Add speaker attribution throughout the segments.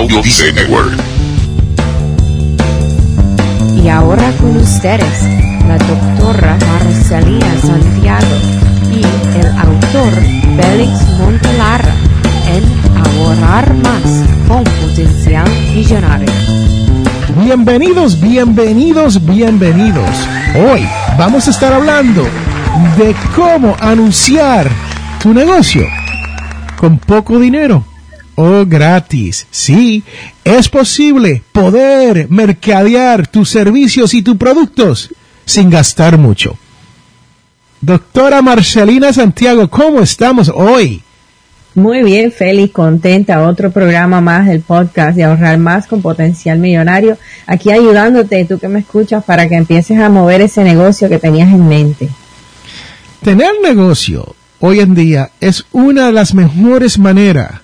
Speaker 1: Audio Dice Network.
Speaker 2: Y ahora con ustedes, la doctora Marcelina Santiago y el autor Félix Montelara en Ahorrar Más con Potencial Millonario.
Speaker 3: Bienvenidos, bienvenidos, bienvenidos. Hoy vamos a estar hablando de cómo anunciar tu negocio con poco dinero o gratis. Sí, es posible poder mercadear tus servicios y tus productos sin gastar mucho. Doctora Marcelina Santiago, ¿cómo estamos hoy?
Speaker 4: Muy bien, feliz, contenta. Otro programa más del podcast de ahorrar más con potencial millonario. Aquí ayudándote, tú que me escuchas, para que empieces a mover ese negocio que tenías en mente.
Speaker 3: Tener negocio hoy en día es una de las mejores maneras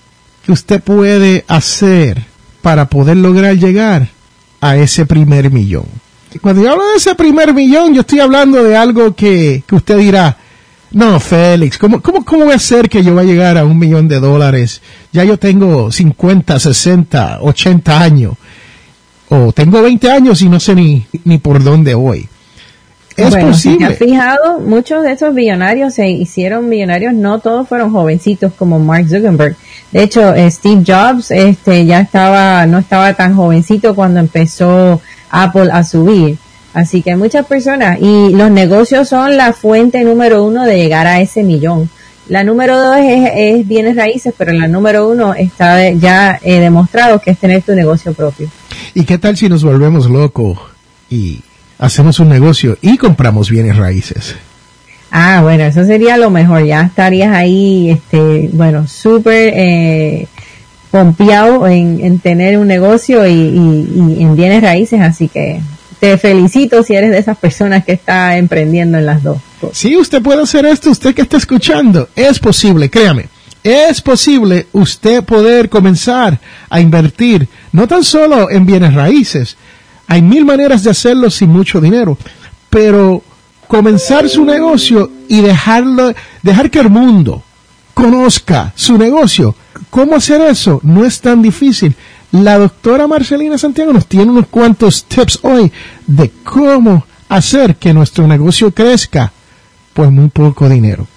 Speaker 3: que usted puede hacer para poder lograr llegar a ese primer millón. Cuando yo hablo de ese primer millón, yo estoy hablando de algo que, que usted dirá, no, Félix, ¿cómo, cómo, ¿cómo voy a hacer que yo vaya a llegar a un millón de dólares? Ya yo tengo 50, 60, 80 años. O tengo 20 años y no sé ni, ni por dónde voy. Es
Speaker 4: bueno, Si te
Speaker 3: posible.
Speaker 4: has fijado, muchos de esos millonarios se hicieron millonarios, no todos fueron jovencitos como Mark Zuckerberg. De hecho, eh, Steve Jobs este, ya estaba, no estaba tan jovencito cuando empezó Apple a subir. Así que muchas personas, y los negocios son la fuente número uno de llegar a ese millón. La número dos es, es bienes raíces, pero la número uno está ya eh, demostrado que es tener tu negocio propio.
Speaker 3: ¿Y qué tal si nos volvemos locos y hacemos un negocio y compramos bienes raíces?
Speaker 4: Ah, bueno, eso sería lo mejor. Ya estarías ahí, este, bueno, súper eh, pompeado en, en tener un negocio y, y- y en bienes raíces. Así que te felicito si eres de esas personas que está emprendiendo en las dos. cosas.
Speaker 3: Sí, usted puede hacer esto, usted que está escuchando. Es posible, créame. Es posible usted poder comenzar a invertir, no tan solo en bienes raíces. Hay mil maneras de hacerlo sin mucho dinero, pero comenzar su negocio y dejarlo, dejar que el mundo conozca su negocio. ¿Cómo hacer eso? No es tan difícil. La doctora Marcelina Santiago nos tiene unos cuantos tips hoy de cómo hacer que nuestro negocio crezca por muy poco dinero.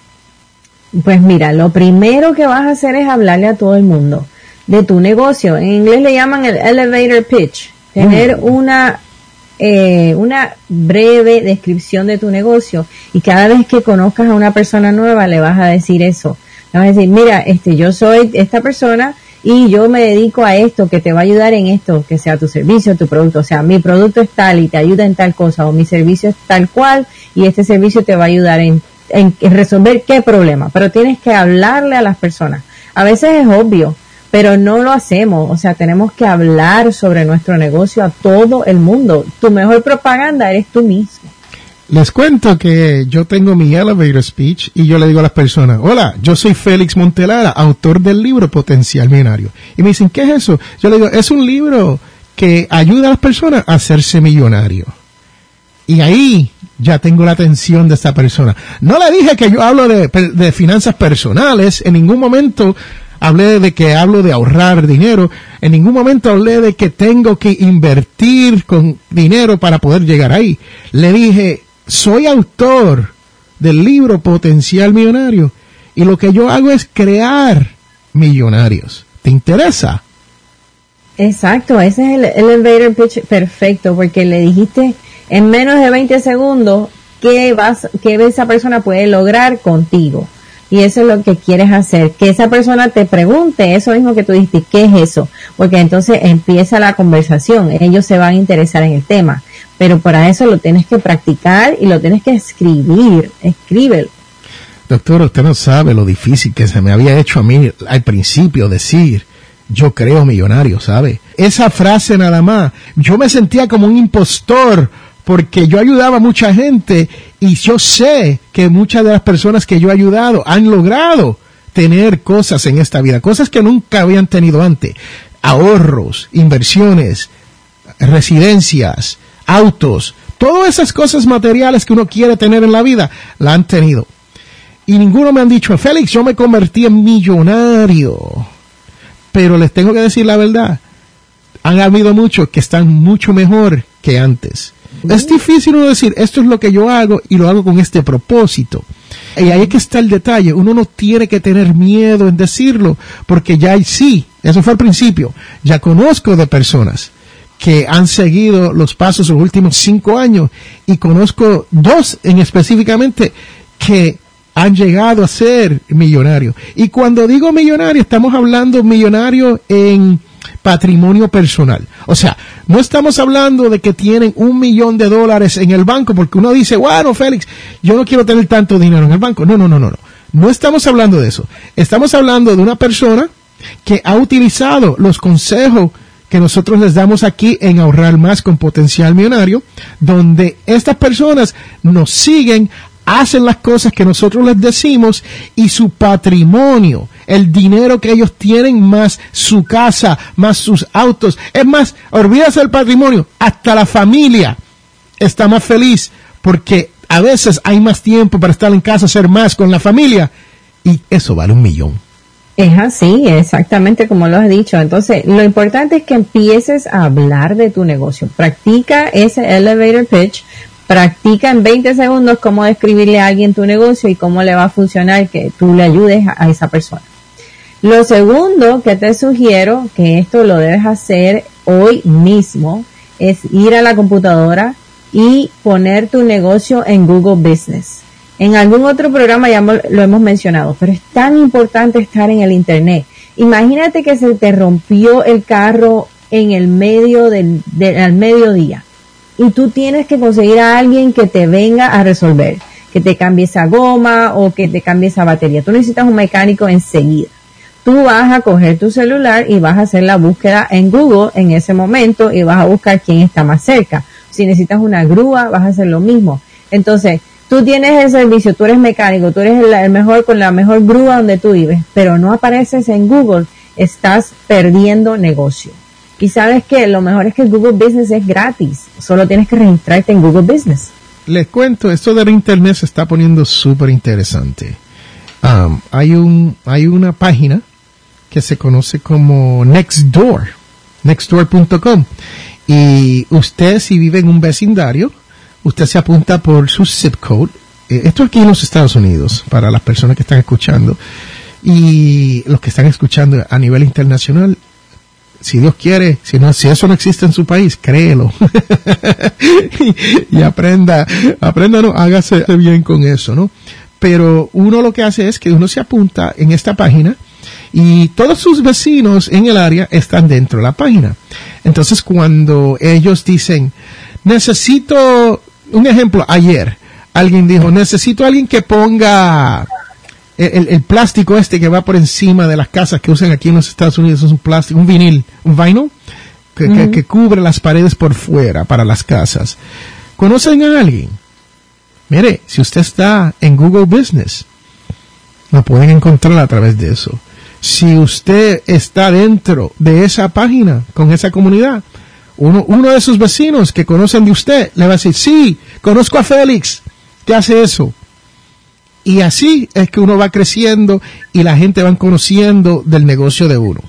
Speaker 4: Pues mira, lo primero que vas a hacer es hablarle a todo el mundo de tu negocio. En inglés le llaman el elevator pitch. Tener una eh, una breve descripción de tu negocio y cada vez que conozcas a una persona nueva le vas a decir eso. Le vas a decir, mira, este, yo soy esta persona y yo me dedico a esto que te va a ayudar en esto, que sea tu servicio, tu producto. O sea, mi producto es tal y te ayuda en tal cosa o mi servicio es tal cual y este servicio te va a ayudar en, en resolver qué problema. Pero tienes que hablarle a las personas. A veces es obvio, pero no lo hacemos. O sea, tenemos que hablar sobre nuestro negocio a todo el mundo. Tu mejor propaganda eres tú mismo.
Speaker 3: Les cuento que yo tengo mi elevator speech y yo le digo a las personas, hola, yo soy Félix Montelara, autor del libro Potencial Millonario. Y me dicen, ¿qué es eso? Yo le digo, es un libro que ayuda a las personas a hacerse millonario. Y ahí ya tengo la atención de esta persona. No le dije que yo hablo de, de finanzas personales, en ningún momento hablé de que hablo de ahorrar dinero, en ningún momento hablé de que tengo que invertir con dinero para poder llegar ahí. Le dije, soy autor del libro Potencial Millonario y lo que yo hago es crear millonarios. ¿Te interesa?
Speaker 4: Exacto, ese es el elevator pitch perfecto porque le dijiste en menos de 20 segundos qué vas, qué esa persona puede lograr contigo. Y eso es lo que quieres hacer, que esa persona te pregunte eso mismo que tú dijiste, ¿qué es eso? Porque entonces empieza la conversación, ellos se van a interesar en el tema, pero para eso lo tienes que practicar y lo tienes que escribir, escríbelo.
Speaker 3: Doctor, usted no sabe lo difícil que se me había hecho a mí al principio decir, yo creo millonario, ¿sabe? Esa frase nada más, yo me sentía como un impostor porque yo ayudaba a mucha gente y yo sé que muchas de las personas que yo he ayudado han logrado tener cosas en esta vida, cosas que nunca habían tenido antes, ahorros, inversiones, residencias, autos, todas esas cosas materiales que uno quiere tener en la vida, la han tenido. Y ninguno me han dicho, Félix, yo me convertí en millonario. Pero les tengo que decir la verdad, han habido muchos que están mucho mejor que antes. Es difícil uno decir, esto es lo que yo hago y lo hago con este propósito. Y ahí es que está el detalle. Uno no tiene que tener miedo en decirlo, porque ya sí, eso fue al principio. Ya conozco de personas que han seguido los pasos los últimos cinco años y conozco dos en específicamente que han llegado a ser millonarios. Y cuando digo millonario, estamos hablando millonario en patrimonio personal. O sea, no estamos hablando de que tienen un millón de dólares en el banco, porque uno dice, bueno, Félix, yo no quiero tener tanto dinero en el banco. No, no, no, no, no. No estamos hablando de eso. Estamos hablando de una persona que ha utilizado los consejos que nosotros les damos aquí en Ahorrar Más con Potencial Millonario, donde estas personas nos siguen hacen las cosas que nosotros les decimos y su patrimonio, el dinero que ellos tienen más su casa, más sus autos, es más, olvídase del patrimonio, hasta la familia está más feliz porque a veces hay más tiempo para estar en casa, hacer más con la familia y eso vale un millón.
Speaker 4: Es así, exactamente como lo has dicho. Entonces, lo importante es que empieces a hablar de tu negocio. Practica ese elevator pitch Practica en 20 segundos cómo describirle a alguien tu negocio y cómo le va a funcionar que tú le ayudes a, esa persona. Lo segundo que te sugiero, que esto lo debes hacer hoy mismo, es ir a la computadora y poner tu negocio en Google Business. En algún otro programa ya lo hemos mencionado, pero es tan importante estar en el Internet. Imagínate que se te rompió el carro en el medio del, del al mediodía y tú tienes que conseguir a alguien que te venga a resolver, que te cambie esa goma o que te cambie esa batería. Tú necesitas un mecánico enseguida. Tú vas a coger tu celular y vas a hacer la búsqueda en Google en ese momento y vas a buscar quién está más cerca. Si necesitas una grúa, vas a hacer lo mismo. Entonces, tú tienes el servicio, tú eres mecánico, tú eres el, mejor con la mejor grúa donde tú vives, pero no apareces en Google, estás perdiendo negocio. Y sabes que lo mejor es que Google Business es gratis. Solo tienes que registrarte en Google Business.
Speaker 3: Les cuento, esto del Internet se está poniendo súper interesante. Um, hay, un, hay una página que se conoce como Nextdoor, nextdoor.com. Y usted si vive en un vecindario, usted se apunta por su zip code. Eh, esto aquí en los Estados Unidos, para las personas que están escuchando. Y los que están escuchando a nivel internacional, si Dios quiere, si no, si eso no existe en su país, créelo. y, aprenda, aprenda, no, hágase bien con eso, ¿no? Pero uno lo que hace es que uno se apunta en esta página y todos sus vecinos en el área están dentro de la página. Entonces cuando ellos dicen, necesito, un ejemplo, ayer, alguien dijo, necesito alguien que ponga el, plástico este que va por encima de las casas que usan aquí en los Estados Unidos es un plástico, un vinil, un vinyl que, cubre las paredes por fuera para las casas. ¿Conocen a alguien? Mire, si usted está en Google Business, lo pueden encontrar a través de eso. Si usted está dentro de esa página, con esa comunidad, uno, uno de sus vecinos que conocen de usted le va a decir, sí, conozco a Félix, ¿qué hace eso? Y así es que uno va creciendo y la gente va conociendo del negocio de uno.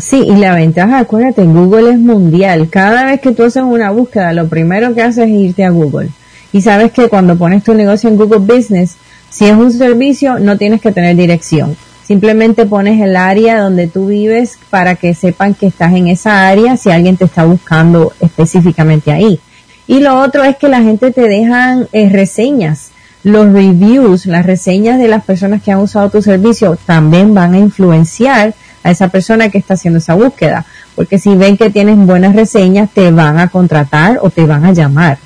Speaker 4: Sí, y la ventaja, acuérdate, Google es mundial. Cada vez que tú haces una búsqueda, lo primero que haces es irte a Google. Y sabes que cuando pones tu negocio en Google Business, si es un servicio, no tienes que tener dirección. Simplemente pones el área donde tú vives para que sepan que estás en esa área si alguien te está buscando específicamente ahí. Y lo otro es que la gente te dejan eh, reseñas los reviews, las reseñas de las personas que han usado tu servicio también van a influenciar a esa persona que está haciendo esa búsqueda. Porque si ven que tienes buenas reseñas, te van a contratar o te van a llamar.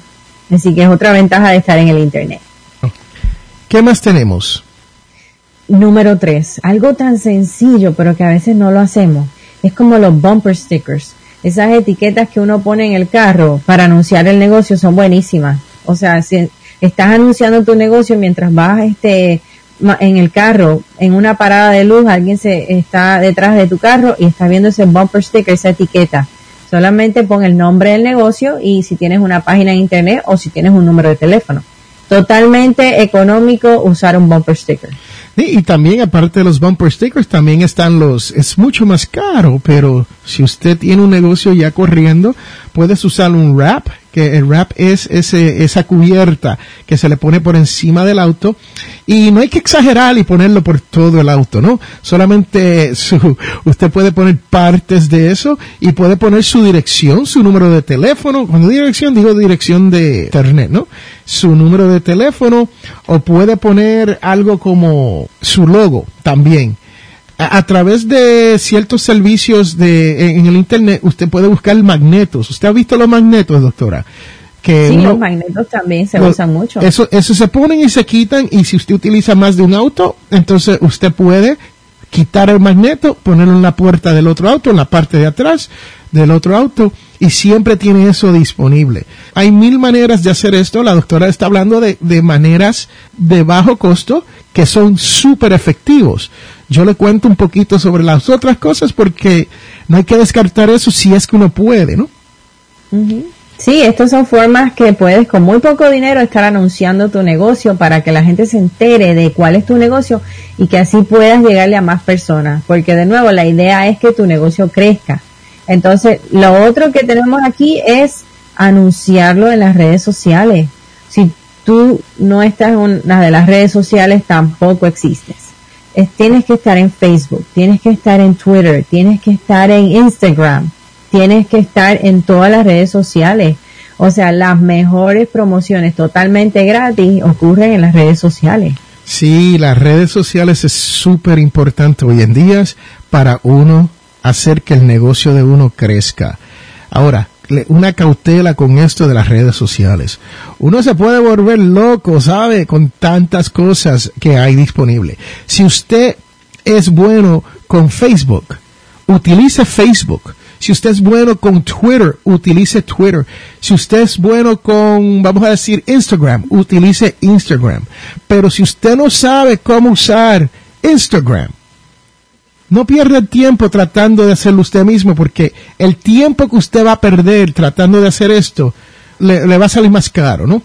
Speaker 4: Así que es otra ventaja de estar en el Internet.
Speaker 3: ¿Qué más tenemos?
Speaker 4: Número tres, algo tan sencillo, pero que a veces no lo hacemos. Es como los bumper stickers. Esas etiquetas que uno pone en el carro para anunciar el negocio son buenísimas. O sea, si, estás anunciando tu negocio mientras vas este en el carro, en una parada de luz, alguien se está detrás de tu carro y está viendo ese bumper sticker, esa etiqueta. Solamente pon el nombre del negocio y si tienes una página en internet o si tienes un número de teléfono. totalmente económico usar un bumper sticker.
Speaker 3: y también aparte de los bumper stickers, también están los, es mucho más caro, pero si usted tiene un negocio ya corriendo, puedes usar un wrap el wrap es ese, esa cubierta que se le pone por encima del auto y no hay que exagerar y ponerlo por todo el auto, ¿no? Solamente su, usted puede poner partes de eso y puede poner su dirección, su número de teléfono. Cuando dirección, digo dirección de internet, ¿no? Su número de teléfono o puede poner algo como su logo también a, través de ciertos servicios de, en el internet, usted puede buscar magnetos. ¿Usted ha visto los magnetos, doctora?
Speaker 4: Que sí, los magnetos también se usan mucho.
Speaker 3: Eso, eso se ponen y se quitan y si usted utiliza más de un auto, entonces usted puede quitar el magneto, ponerlo en la puerta del otro auto, en la parte de atrás del otro auto y siempre tiene eso disponible. Hay mil maneras de hacer esto. La doctora está hablando de, de maneras de bajo costo que son súper efectivos. Yo le cuento un poquito sobre las otras cosas porque no hay que descartar eso si es que uno puede, ¿no?
Speaker 4: Sí, estas son formas que puedes con muy poco dinero estar anunciando tu negocio para que la gente se entere de cuál es tu negocio y que así puedas llegarle a más personas. Porque de nuevo, la idea es que tu negocio crezca. Entonces, lo otro que tenemos aquí es anunciarlo en las redes sociales. Si tú no estás en una de las redes sociales, tampoco existes. Tienes que estar en Facebook, tienes que estar en Twitter, tienes que estar en Instagram, tienes que estar en todas las redes sociales. O sea, las mejores promociones totalmente gratis ocurren en las redes sociales.
Speaker 3: Sí, las redes sociales es súper importante hoy en día para uno hacer que el negocio de uno crezca. Ahora, una cautela con esto de las redes sociales. Uno se puede volver loco, ¿sabe? Con tantas cosas que hay disponible. Si usted es bueno con Facebook, utilice Facebook. Si usted es bueno con Twitter, utilice Twitter. Si usted es bueno con, vamos a decir, Instagram, utilice Instagram. Pero si usted no sabe cómo usar Instagram, no pierda el tiempo tratando de hacerlo usted mismo, porque el tiempo que usted va a perder tratando de hacer esto le, va a salir más caro, ¿no?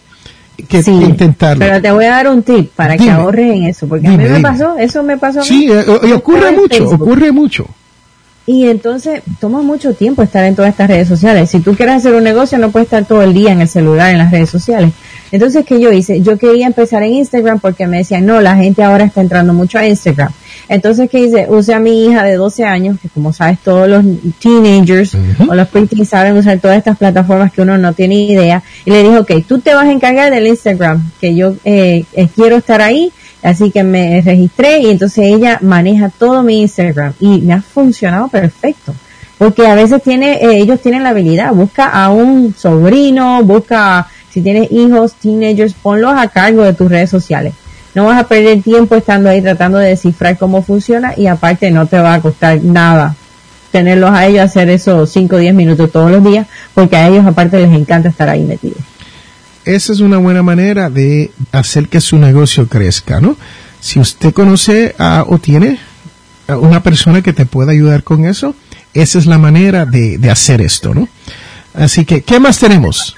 Speaker 3: Que, intentarlo.
Speaker 4: Pero te voy a dar un tip para que ahorres en eso, porque a mí me pasó, eso me pasó a
Speaker 3: mí. Sí, eh, ocurre mucho, ocurre mucho.
Speaker 4: Y entonces toma mucho tiempo estar en todas estas redes sociales. Si tú quieres hacer un negocio, no puedes estar todo el día en el celular, en las redes sociales. Entonces, ¿qué yo hice? Yo quería empezar en Instagram porque me decían, no, la gente ahora está entrando mucho a Instagram. Entonces, ¿qué hice? Use a mi hija de 12 años, que como sabes, todos los teenagers o los preteens saben usar todas estas plataformas que uno no tiene idea. Y le dije, ok, tú te vas a encargar del Instagram, que yo eh, eh quiero estar ahí Así que me registré y entonces ella maneja todo mi Instagram y me ha funcionado perfecto. Porque a veces tiene, eh, ellos tienen la habilidad, busca a un sobrino, busca, si tienes hijos, teenagers, ponlos a cargo de tus redes sociales. No vas a perder tiempo estando ahí tratando de descifrar cómo funciona y aparte no te va a costar nada tenerlos a ellos hacer esos 5 o 10 minutos todos los días, porque a ellos aparte les encanta estar ahí metidos
Speaker 3: esa es una buena manera de hacer que su negocio crezca, ¿no? Si usted conoce o tiene a una persona que te pueda ayudar con eso, esa es la manera de, hacer esto, ¿no? Así que, ¿qué más tenemos?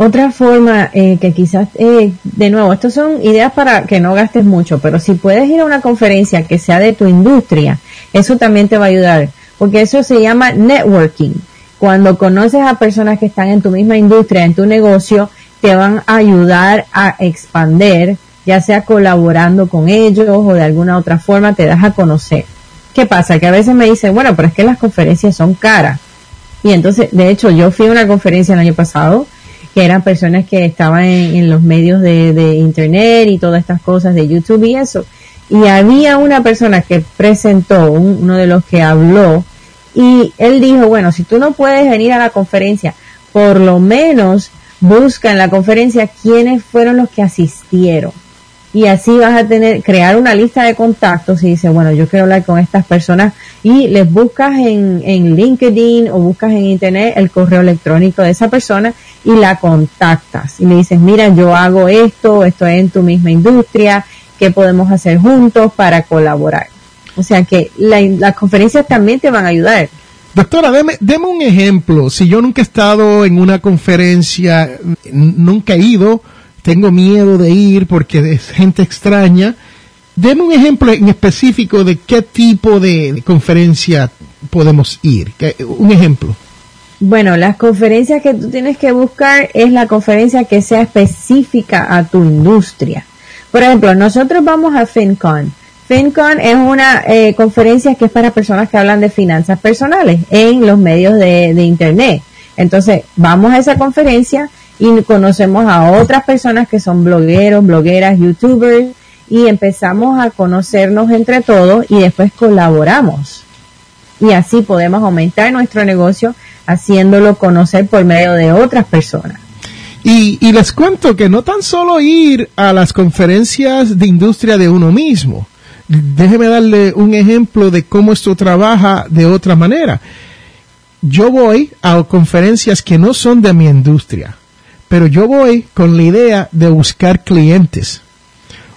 Speaker 4: Otra forma eh, que quizás, eh, de nuevo, estas son ideas para que no gastes mucho, pero si puedes ir a una conferencia que sea de tu industria, eso también te va a ayudar, porque eso se llama networking. Cuando conoces a personas que están en tu misma industria, en tu negocio, te van a ayudar a expander, ya sea colaborando con ellos o de alguna otra forma te das a conocer. ¿Qué pasa? Que a veces me dicen, bueno, pero es que las conferencias son caras. Y entonces, de hecho, yo fui a una conferencia el año pasado que eran personas que estaban en, los medios de, internet y todas estas cosas de YouTube y eso. Y había una persona que presentó, uno de los que habló, y él dijo, bueno, si tú no puedes venir a la conferencia, por lo menos busca en la conferencia quiénes fueron los que asistieron. Y así vas a tener, crear una lista de contactos y dices, bueno, yo quiero hablar con estas personas y les buscas en, en LinkedIn o buscas en Internet el correo electrónico de esa persona y la contactas. Y le dices, mira, yo hago esto, estoy en tu misma industria, ¿qué podemos hacer juntos para colaborar? O sea que las conferencias también te van a ayudar.
Speaker 3: Doctora, deme, deme, un ejemplo. Si yo nunca he estado en una conferencia, nunca he ido, tengo miedo de ir porque es gente extraña. Deme un ejemplo en específico de qué tipo de conferencia podemos ir. Un ejemplo.
Speaker 4: Bueno, las conferencias que tú tienes que buscar es la conferencia que sea específica a tu industria. Por ejemplo, nosotros vamos a FinCon. FinCon es una eh, conferencia que es para personas que hablan de finanzas personales en los medios de, de Internet. Entonces, vamos a esa conferencia y conocemos a otras personas que son blogueros, blogueras, youtubers y empezamos a conocernos entre todos y después colaboramos. Y así podemos aumentar nuestro negocio haciéndolo conocer por medio de otras personas.
Speaker 3: Y, y les cuento que no tan solo ir a las conferencias de industria de uno mismo. Déjeme darle un ejemplo de cómo esto trabaja de otra manera. Yo voy a conferencias que no son de mi industria pero yo voy con la idea de buscar clientes.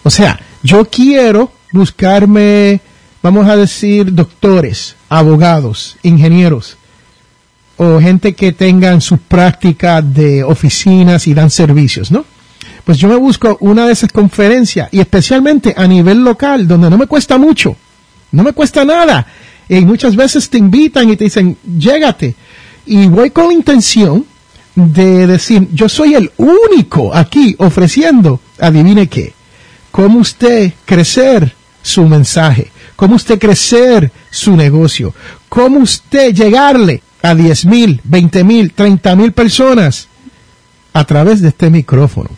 Speaker 3: O sea, yo quiero buscarme, vamos a decir, doctores, abogados, ingenieros, o gente que tengan su práctica de oficinas y dan servicios, ¿no? Pues yo me busco una de esas conferencias y especialmente a nivel local, donde no me cuesta mucho, no me cuesta nada. Y muchas veces te invitan y te dicen, llégate. Y voy con intención de decir, yo soy el único aquí ofreciendo, adivine qué, cómo usted crecer su mensaje, cómo usted crecer su negocio, cómo usted llegarle a 10 mil, 20 mil, 30 mil personas a través de este micrófono.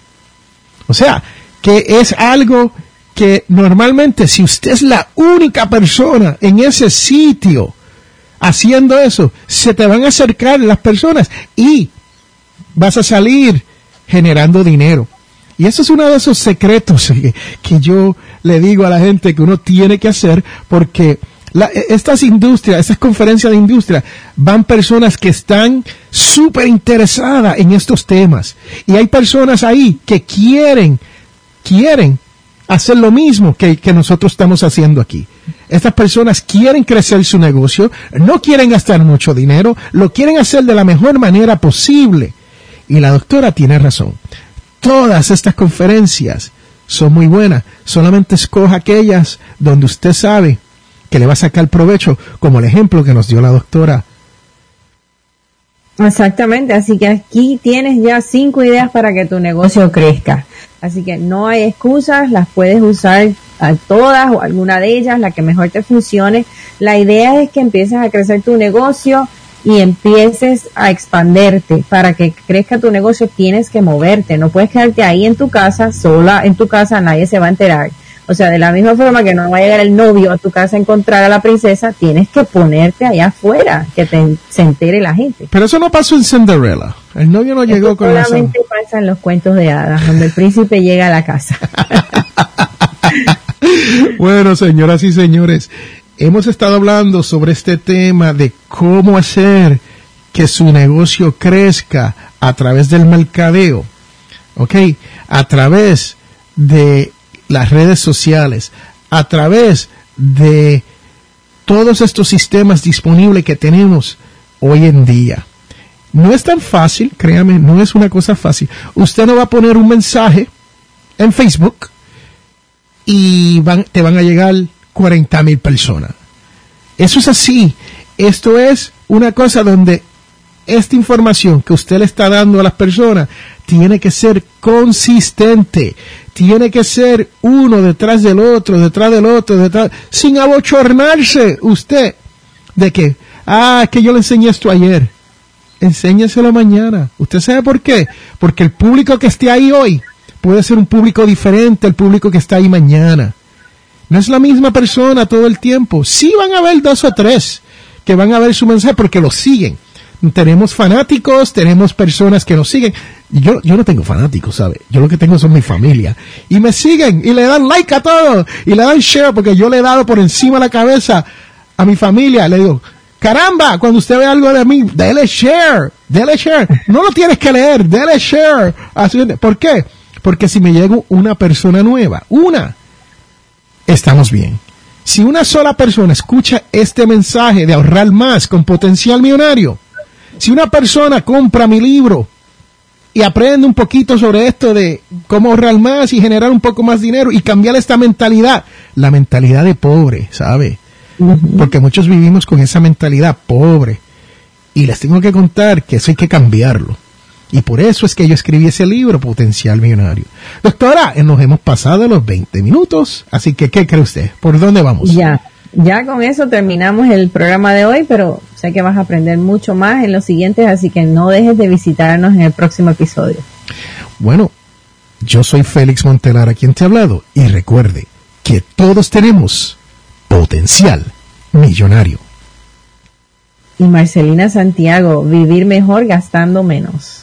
Speaker 3: O sea, que es algo que normalmente si usted es la única persona en ese sitio haciendo eso, se te van a acercar las personas y vas a salir generando dinero. Y eso es uno de esos secretos que, yo le digo a la gente que uno tiene que hacer porque estas industrias, estas conferencias de industria, van personas que están súper interesadas en estos temas. Y hay personas ahí que quieren, quieren hacer lo mismo que, que nosotros estamos haciendo aquí. Estas personas quieren crecer su negocio, no quieren gastar mucho dinero, lo quieren hacer de la mejor manera posible. Y la doctora tiene razón. Todas estas conferencias son muy buenas. Solamente escoja aquellas donde usted sabe que le va a sacar provecho, como el ejemplo que nos dio la doctora.
Speaker 4: Exactamente, así que aquí tienes ya cinco ideas para que tu negocio crezca. Así que no hay excusas, las puedes usar a todas o alguna de ellas, la que mejor te funcione. La idea es que empieces a crecer tu negocio y empieces a expanderte. Para que crezca tu negocio tienes que moverte. No puedes quedarte ahí en tu casa sola en tu casa nadie se va a enterar. O sea de la misma forma que no va a llegar el novio a tu casa a encontrar a la princesa tienes que ponerte allá afuera que se entere la gente.
Speaker 3: Pero eso no pasó en Cinderella. El novio no llegó con
Speaker 4: solamente pasa en los cuentos de hadas donde el príncipe llega a la casa.
Speaker 3: Bueno señoras y señores hemos estado hablando sobre este tema de cómo hacer que su negocio crezca a través del mercadeo, ¿ok? A través de las redes sociales, a través de todos estos sistemas disponibles que tenemos hoy en día. No es tan fácil, créame, no es una cosa fácil. Usted no va a poner un mensaje en Facebook y te van a llegar 40 mil personas. Eso es así. Esto es una cosa donde esta información que usted le está dando a las personas tiene que ser consistente, tiene que ser uno detrás del otro, detrás del otro, detrás, sin abochornarse usted de que, ah, que yo le enseñé esto ayer. Enséñeselo mañana. ¿Usted sabe por qué? Porque el público que esté ahí hoy puede ser un público diferente al público que está ahí mañana. No es la misma persona todo el tiempo. Sí van a haber dos o tres que van a ver su mensaje porque lo siguen. Tenemos fanáticos, tenemos personas que nos siguen. Yo, yo no tengo fanáticos, ¿sabe? Yo lo que tengo son mi familia. Y me siguen y le dan like a todo. Y le dan share porque yo le he dado por encima de la cabeza a mi familia. Le digo, caramba, cuando usted ve algo de mí, dele share, dele share. No lo tienes que leer, dele share. ¿Por qué? Porque si me llega una persona nueva, una, estamos bien. Si una sola persona escucha este mensaje de ahorrar más con potencial millonario, si una persona compra mi libro y aprende un poquito sobre esto de cómo ahorrar más y generar un poco más dinero y cambiar esta mentalidad, la mentalidad de pobre, ¿sabe? Porque muchos vivimos con esa mentalidad pobre. Y les tengo que contar que eso hay que cambiarlo. Y por eso es que yo escribí ese libro, Potencial Millonario. Doctora, nos hemos pasado los 20 minutos, así que ¿qué cree usted? ¿Por dónde vamos?
Speaker 4: Ya, ya con eso terminamos el programa de hoy, pero sé que vas a aprender mucho más en los siguientes, así que no dejes de visitarnos en el próximo episodio.
Speaker 3: Bueno, yo soy Félix Montelara quien te ha hablado y recuerde que todos tenemos potencial millonario.
Speaker 4: Y Marcelina Santiago, vivir mejor gastando menos.